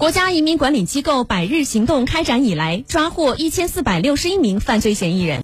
国家移民管理机构百日行动开展以来抓获一千四百六十一名犯罪嫌疑人。